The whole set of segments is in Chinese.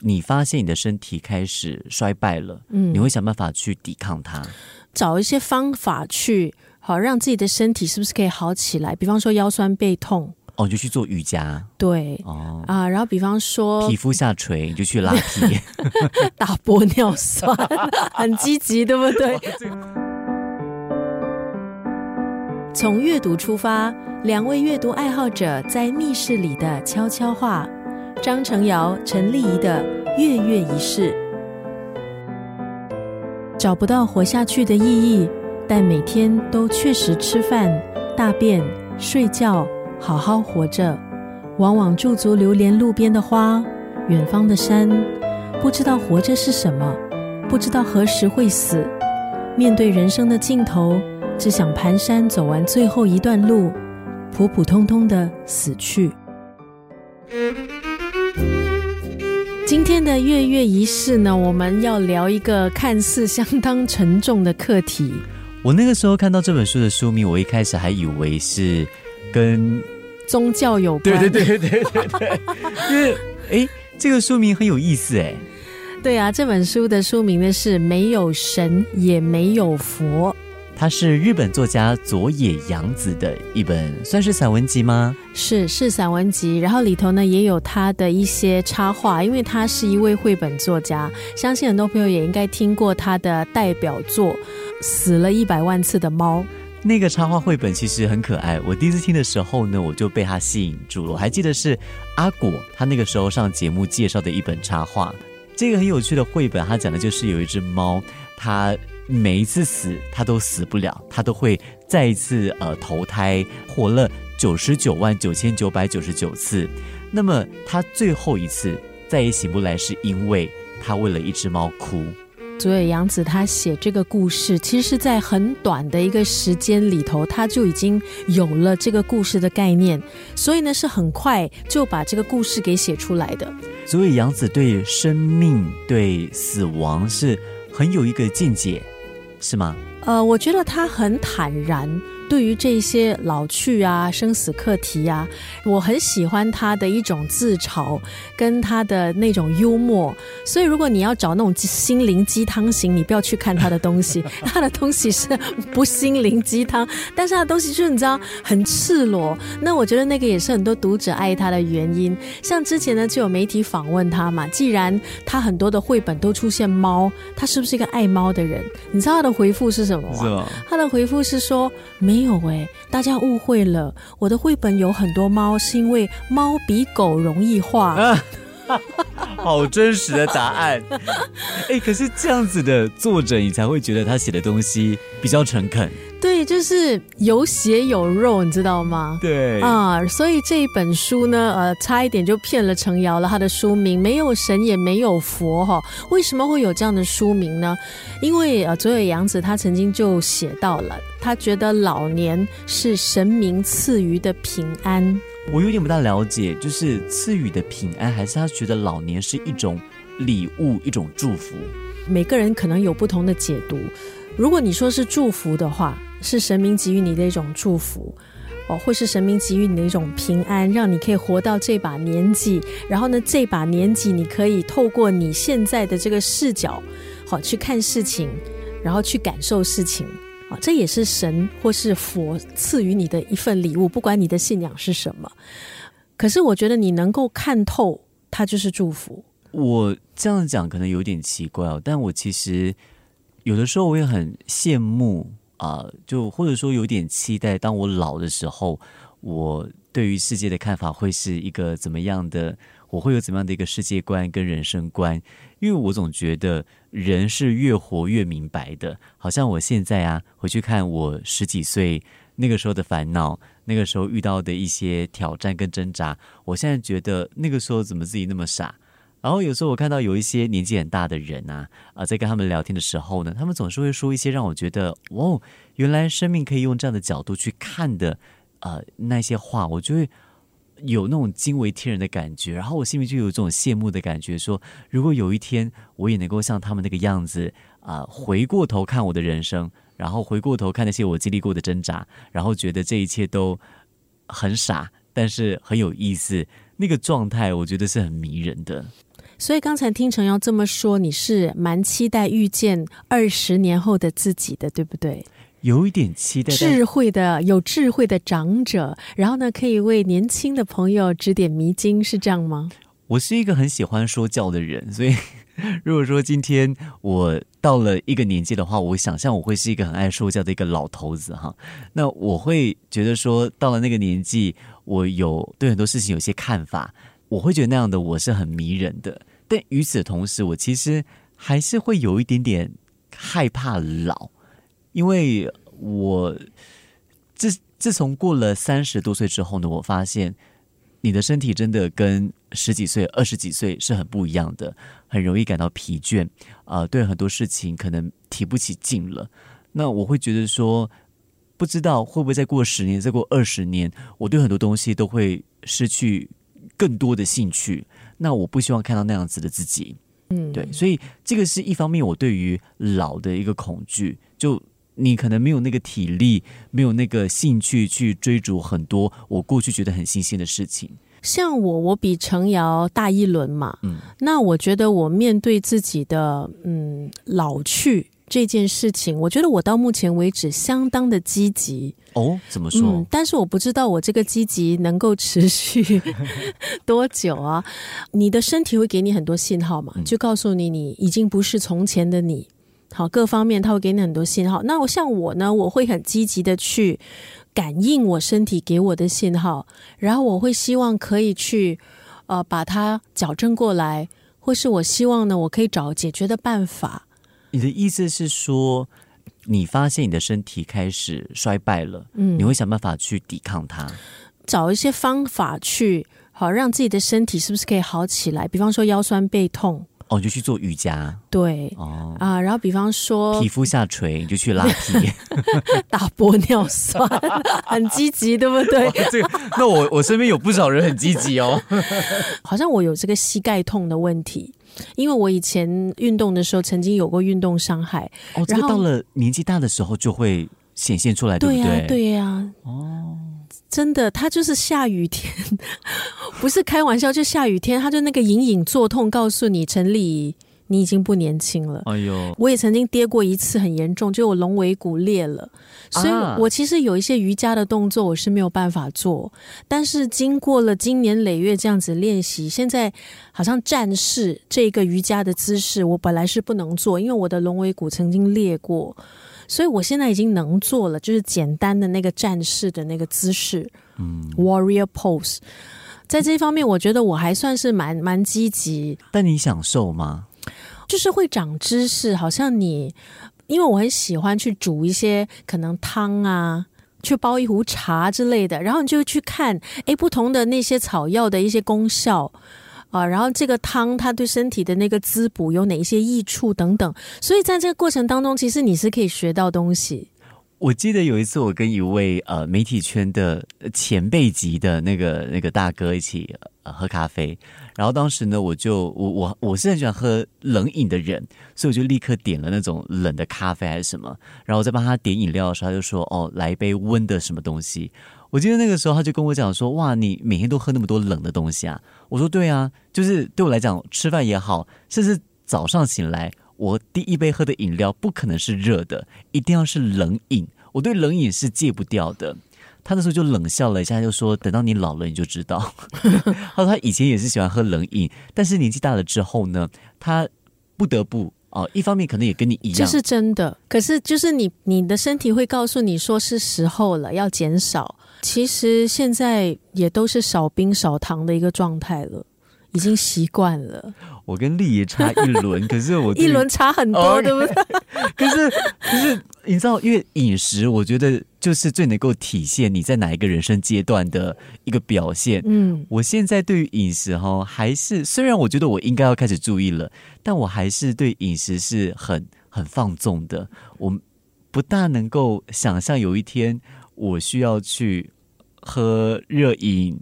你发现你的身体开始衰败了，嗯你会想办法去抵抗它。找一些方法去好让自己的身体是不是可以好起来？比方说腰酸背痛，哦，你就去做瑜伽对哦。啊，然后比方说皮肤下垂，你就去拉皮。打玻尿酸，很积极，对不对？从阅读出发，两位阅读爱好者在密室里的悄悄话。张成尧、陈丽仪的月月仪式。找不到活下去的意义，但每天都确实吃饭、大便、睡觉，好好活着。往往驻足流连路边的花，远方的山，不知道活着是什么，不知道何时会死。面对人生的尽头，只想蹒跚走完最后一段路，普普通通的死去。今天的月月仪式呢，我们要聊一个看似相当沉重的课题。我那个时候看到这本书的书名，我一开始还以为是跟宗教有关，对对对对对对，因为哎，这个书名很有意思哎。对啊，这本书的书名呢是“没有神也没有佛它是日本作家佐野洋子的一本，算是散文集吗？”，是是散文集，然后里头呢也有他的一些插画，因为他是一位绘本作家，相信很多朋友也应该听过他的代表作《死了一百万次的猫》。那个插画绘本其实很可爱。我第一次听的时候呢，我就被它吸引住了。我还记得是阿果他那个时候上节目介绍的一本插画。这个很有趣的绘本，它讲的就是有一只猫，它每一次死他都死不了，他都会再一次呃投胎，活了九十九万九千九百九十九次。那么他最后一次再也醒不来，是因为他为了一只猫哭。所以杨子他写这个故事，其实是在很短的一个时间里头，他就已经有了这个故事的概念，所以呢是很快就把这个故事给写出来的。所以杨子对生命、对死亡是很有一个见解，是吗？呃，我觉得他很坦然，对于这些老去啊、生死课题啊，我很喜欢他的一种自嘲跟他的那种幽默。所以，如果你要找那种心灵鸡汤型，你不要去看他的东西，他的东西是不心灵鸡汤，但是他的东西就是你知道很赤裸。那我觉得那个也是很多读者爱他的原因。像之前呢，就有媒体访问他嘛，既然他很多的绘本都出现猫，他是不是一个爱猫的人？你知道他的回复是什么吗？吗？他的回复是说没没有诶、大家误会了，我的绘本有很多猫，是因为猫比狗容易画。好真实的答案。哎，可是这样子的作者，你才会觉得他写的东西比较诚恳。对，就是有血有肉，你知道吗？对啊，所以这一本书呢，呃，差一点就骗了程瑶了。他的书名没有神也没有佛哈，为什么会有这样的书名呢？因为呃，佐野洋子他曾经就写到了，他觉得老年是神明赐予的平安。我有点不大了解，就是赐予的平安，还是他觉得老年是一种礼物，一种祝福？每个人可能有不同的解读。如果你说是祝福的话，是神明给予你的一种祝福，哦，会是神明给予你的一种平安，让你可以活到这把年纪。然后呢，这把年纪你可以透过你现在的这个视角，好去看事情，然后去感受事情。啊，这也是神或是佛赐予你的一份礼物，不管你的信仰是什么。可是我觉得你能够看透，它就是祝福。我这样讲可能有点奇怪哦，但我其实有的时候我也很羡慕啊、就或者说有点期待，当我老的时候，我对于世界的看法会是一个怎么样的？我会有怎么样的一个世界观跟人生观？因为我总觉得人是越活越明白的，好像我现在啊回去看我十几岁那个时候的烦恼，那个时候遇到的一些挑战跟挣扎，我现在觉得那个时候怎么自己那么傻？然后有时候我看到有一些年纪很大的人啊，啊、在跟他们聊天的时候呢，他们总是会说一些让我觉得，哇，原来生命可以用这样的角度去看的，呃，那些话，我就会有那种惊为天人的感觉。然后我心里就有这种羡慕的感觉，说如果有一天我也能够像他们那个样子，啊、回过头看我的人生，然后回过头看那些我经历过的挣扎，然后觉得这一切都很傻，但是很有意思，那个状态我觉得是很迷人的。所以刚才听陈瑶这么说，你是蛮期待遇见二十年后的自己的，对不对？有一点期待，智慧的、有智慧的长者，然后呢，可以为年轻的朋友指点迷津，是这样吗？我是一个很喜欢说教的人，所以 如果说今天我到了一个年纪的话，我想象我会是一个很爱说教的一个老头子哈。那我会觉得说，到了那个年纪，我有对很多事情有些看法，我会觉得那样的我是很迷人的。但与此同时，我其实还是会有一点点害怕老，因为我自自从过了三十多岁之后呢，我发现你的身体真的跟十几岁、二十几岁是很不一样的，很容易感到疲倦啊，对很多事情可能提不起劲了。那我会觉得说，不知道会不会再过十年、再过二十年，我对很多东西都会失去更多的兴趣。那我不希望看到那样子的自己，嗯，对，所以这个是一方面，我对于老的一个恐惧，就你可能没有那个体力，没有那个兴趣去追逐很多我过去觉得很新鲜的事情。像我，我比程瑶大一轮嘛，嗯，那我觉得我面对自己的嗯老去。这件事情，我觉得我到目前为止相当的积极哦。怎么说？嗯，但是我不知道我这个积极能够持续 多久啊？你的身体会给你很多信号嘛？就告诉你你已经不是从前的你。好，各方面他会给你很多信号。那我像我呢，我会很积极的去感应我身体给我的信号，然后我会希望可以去呃把它矫正过来，或是我希望呢，我可以找解决的办法。你的意思是说，你发现你的身体开始衰败了，嗯，你会想办法去抵抗它，找一些方法去好让自己的身体是不是可以好起来？比方说腰酸背痛，哦，你就去做瑜伽，对，哦啊，然后比方说皮肤下垂，你就去拉皮，打玻尿酸，很积极，对不对？这个，那我我身边有不少人很积极哦，好像我有这个膝盖痛的问题。因为我以前运动的时候曾经有过运动伤害，哦，这个到了年纪大的时候就会显现出来，对不对？对呀，哦，真的，他就是下雨天，不是开玩笑，就下雨天，他就那个隐隐作痛，告诉你陈丽。你已经不年轻了。哎呦，我也曾经跌过一次，很严重，就我龙尾骨裂了。所以我其实有一些瑜伽的动作我是没有办法做，但是经过了经年累月这样子练习，现在好像战士这个瑜伽的姿势，我本来是不能做，因为我的龙尾骨曾经裂过，所以我现在已经能做了，就是简单的那个战士的那个姿势，嗯，warrior pose。在这一方面，我觉得我还算是蛮蛮积极。但你享受吗？就是会长知识，好像你，因为我很喜欢去煮一些可能汤啊，去煲一壶茶之类的，然后你就去看，哎，不同的那些草药的一些功效啊，然后这个汤它对身体的那个滋补有哪一些益处等等，所以在这个过程当中，其实你是可以学到东西。我记得有一次，我跟一位呃媒体圈的前辈级的那个那个大哥一起呃喝咖啡，然后当时呢，我就我我我是很喜欢喝冷饮的人，所以我就立刻点了那种冷的咖啡还是什么，然后我在帮他点饮料的时候，他就说哦，来一杯温的什么东西。我记得那个时候他就跟我讲说，哇，你每天都喝那么多冷的东西啊？我说对啊，就是对我来讲，吃饭也好，甚至早上醒来。我第一杯喝的饮料不可能是热的，一定要是冷饮。我对冷饮是戒不掉的。他那时候就冷笑了一下，就说：“等到你老了，你就知道。”他说他以前也是喜欢喝冷饮，但是年纪大了之后呢，他不得不哦，一方面可能也跟你一样，这是真的。可是就是你你的身体会告诉你说是时候了，要减少。其实现在也都是少冰少糖的一个状态了。已经习惯了。我跟丽爷差一轮，可是我一轮差很多，对不对？可是可是你知道，因为饮食，我觉得就是最能够体现你在哪一个人生阶段的一个表现。嗯，我现在对于饮食哈，还是虽然我觉得我应该要开始注意了，但我还是对饮食是很很放纵的。我不大能够想象有一天我需要去喝热饮。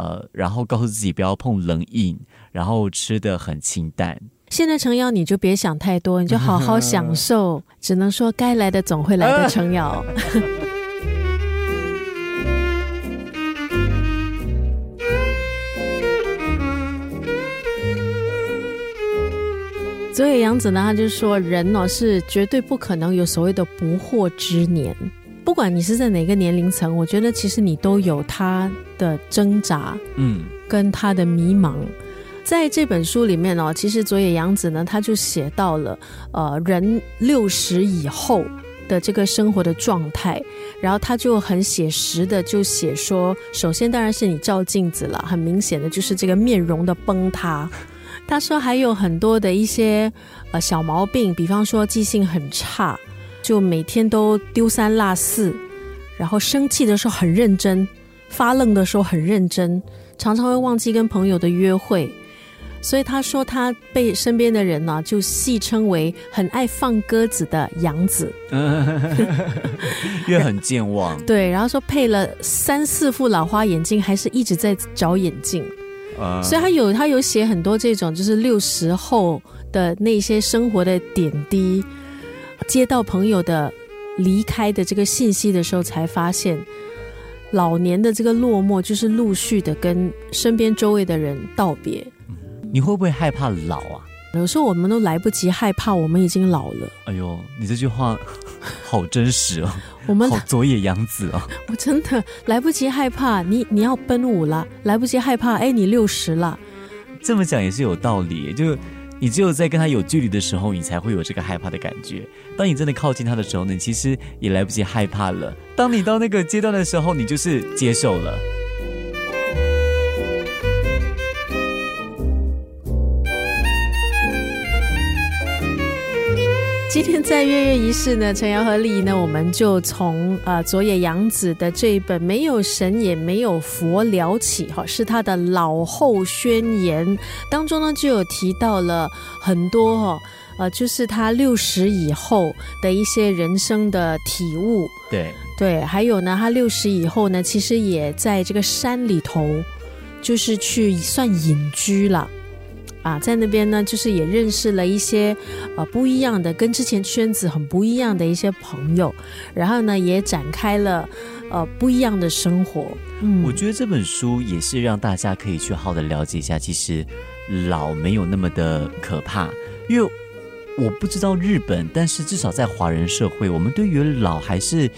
呃，然后告诉自己不要碰冷饮，然后吃的很清淡。现在程瑶，你就别想太多，你就好好享受。只能说该来的总会来的，程瑶。所以杨子呢，他就说人呢是绝对不可能有所谓的不惑之年，不管你是在哪个年龄层，我觉得其实你都有他的挣扎，嗯，跟他的迷茫。在这本书里面哦，其实佐野洋子呢，他就写到了呃人六十以后的这个生活的状态，然后他就很写实的就写说，首先当然是你照镜子了，很明显的就是这个面容的崩塌。他说还有很多的一些呃小毛病，比方说记性很差，就每天都丢三落四，然后生气的时候很认真，发愣的时候很认真，常常会忘记跟朋友的约会。所以他说他被身边的人呢就戏称为很爱放鸽子的杨子，因为很健忘。对，然后说配了三四副老花眼镜，还是一直在找眼镜。所以他有他有写很多这种，就是六十后的那些生活的点滴，接到朋友的离开的这个信息的时候，才发现老年的这个落寞，就是陆续的跟身边周围的人道别。你会不会害怕老啊？有时候我们都来不及害怕，我们已经老了。哎呦，你这句话 好真实哦！我们好佐野洋子哦，我真的来不及害怕，你你要奔五了，来不及害怕，哎，你六十了。这么讲也是有道理，就你只有在跟他有距离的时候，你才会有这个害怕的感觉。当你真的靠近他的时候呢，其实也来不及害怕了。当你到那个阶段的时候，你就是接受了。今天在月月仪式呢，陈瑶和丽呢，我们就从呃佐野洋子的这一本《没有神也没有佛》聊起哈，是他的老后宣言当中呢，就有提到了很多哈，呃，就是他六十以后的一些人生的体悟。对对，还有呢，他六十以后呢，其实也在这个山里头，就是去算隐居了。啊，在那边呢，就是也认识了一些呃不一样的，跟之前圈子很不一样的一些朋友，然后呢，也展开了呃不一样的生活。嗯，我觉得这本书也是让大家可以去好的了解一下，其实老没有那么的可怕。因为我不知道日本，但是至少在华人社会，我们对于老还是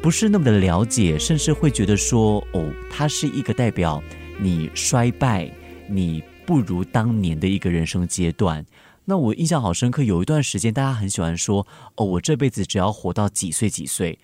不是那么的了解，甚至会觉得说，哦，它是一个代表你衰败，你。不如当年的一个人生阶段。那我印象好深刻，有一段时间大家很喜欢说：“哦，我这辈子只要活到几岁几岁。”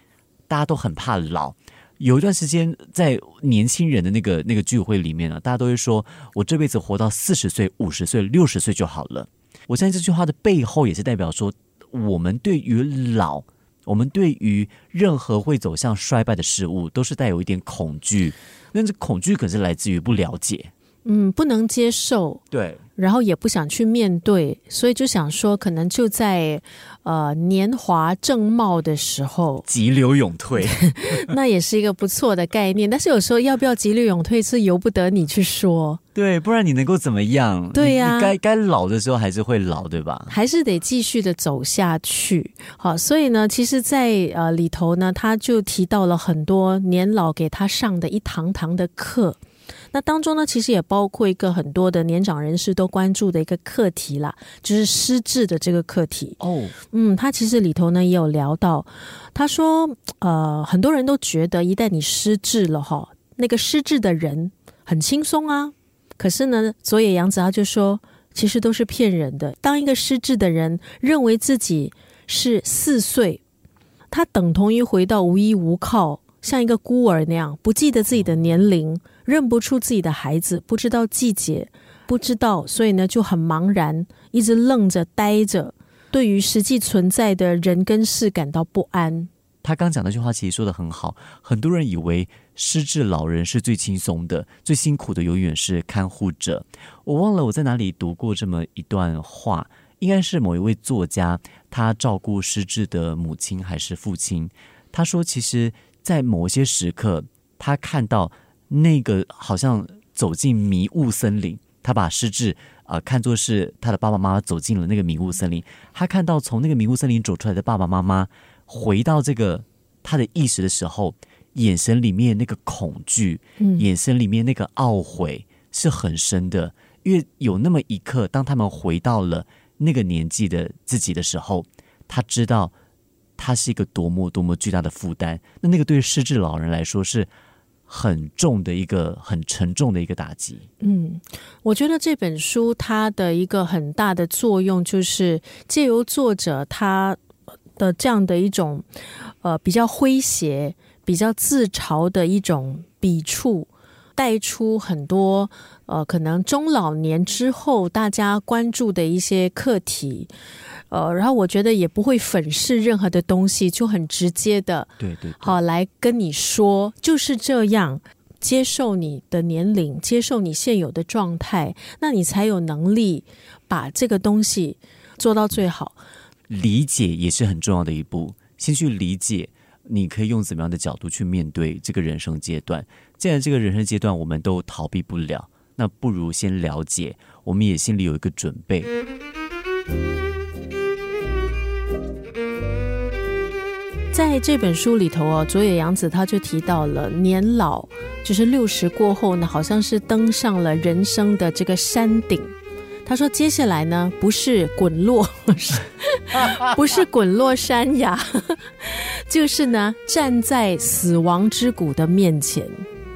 大家都很怕老。有一段时间在年轻人的那个那个聚会里面呢，大家都会说：“我这辈子活到四十岁、五十岁、六十岁就好了。”我相信这句话的背后也是代表说，我们对于老，我们对于任何会走向衰败的事物，都是带有一点恐惧。那这恐惧可是来自于不了解。嗯，不能接受，对，然后也不想去面对，所以就想说，可能就在呃年华正茂的时候，急流勇退，那也是一个不错的概念。但是有时候要不要急流勇退，是由不得你去说，对，不然你能够怎么样？对呀，该该老的时候还是会老，对吧？还是得继续的走下去。好，所以呢，其实，在呃里头呢，他就提到了很多年老给他上的一堂堂的课。那当中呢，其实也包括一个很多的年长人士都关注的一个课题啦，就是失智的这个课题。哦，嗯，他其实里头呢也有聊到，他说，呃，很多人都觉得一旦你失智了哈，那个失智的人很轻松啊。可是呢，佐野洋子他就说，其实都是骗人的。当一个失智的人认为自己是四岁，他等同于回到无依无靠。像一个孤儿那样，不记得自己的年龄，认不出自己的孩子，不知道季节，不知道，所以呢就很茫然，一直愣着呆着，对于实际存在的人跟事感到不安。他刚讲那句话其实说的很好，很多人以为失智老人是最轻松的，最辛苦的永远是看护者。我忘了我在哪里读过这么一段话，应该是某一位作家，他照顾失智的母亲还是父亲，他说其实。在某些时刻，他看到那个好像走进迷雾森林，他把失智啊看作是他的爸爸妈妈走进了那个迷雾森林。他看到从那个迷雾森林走出来的爸爸妈妈回到这个他的意识的时候，眼神里面那个恐惧，眼神里面那个懊悔是很深的。因为有那么一刻，当他们回到了那个年纪的自己的时候，他知道他是一个多么多么巨大的负担。那那个对失智老人来说是很重的一个很沉重的一个打击。嗯，我觉得这本书它的一个很大的作用，就是借由作者他的这样的一种呃比较诙谐、比较自嘲的一种笔触，带出很多呃可能中老年之后大家关注的一些课题。呃，然后我觉得也不会粉饰任何的东西，就很直接的，对对，好来跟你说，就是这样，接受你的年龄，接受你现有的状态，那你才有能力把这个东西做到最好。理解也是很重要的一步，先去理解，你可以用怎么样的角度去面对这个人生阶段。既然这个人生阶段我们都逃避不了，那不如先了解，我们也心里有一个准备。在这本书里头哦，佐野洋子他就提到了年老，就是六十过后呢，好像是登上了人生的这个山顶。他说，接下来呢，不是滚落，不是滚落山崖，就是呢，站在死亡之谷的面前，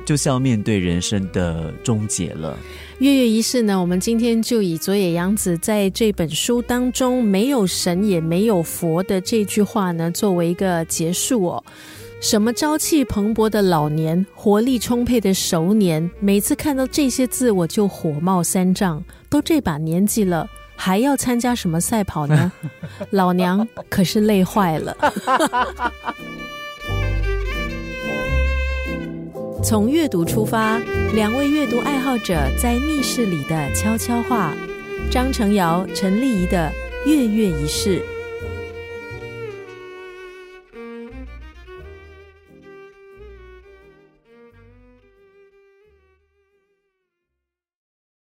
就是要面对人生的终结了。月月仪式呢？我们今天就以佐野洋子在这本书当中“没有神也没有佛”的这句话呢，作为一个结束哦。什么朝气蓬勃的老年，活力充沛的熟年，每次看到这些字，我就火冒三丈。都这把年纪了，还要参加什么赛跑呢？老娘可是累坏了。从阅读出发，两位阅读爱好者在密室里的悄悄话。张成尧、陈丽仪的《月月仪式》。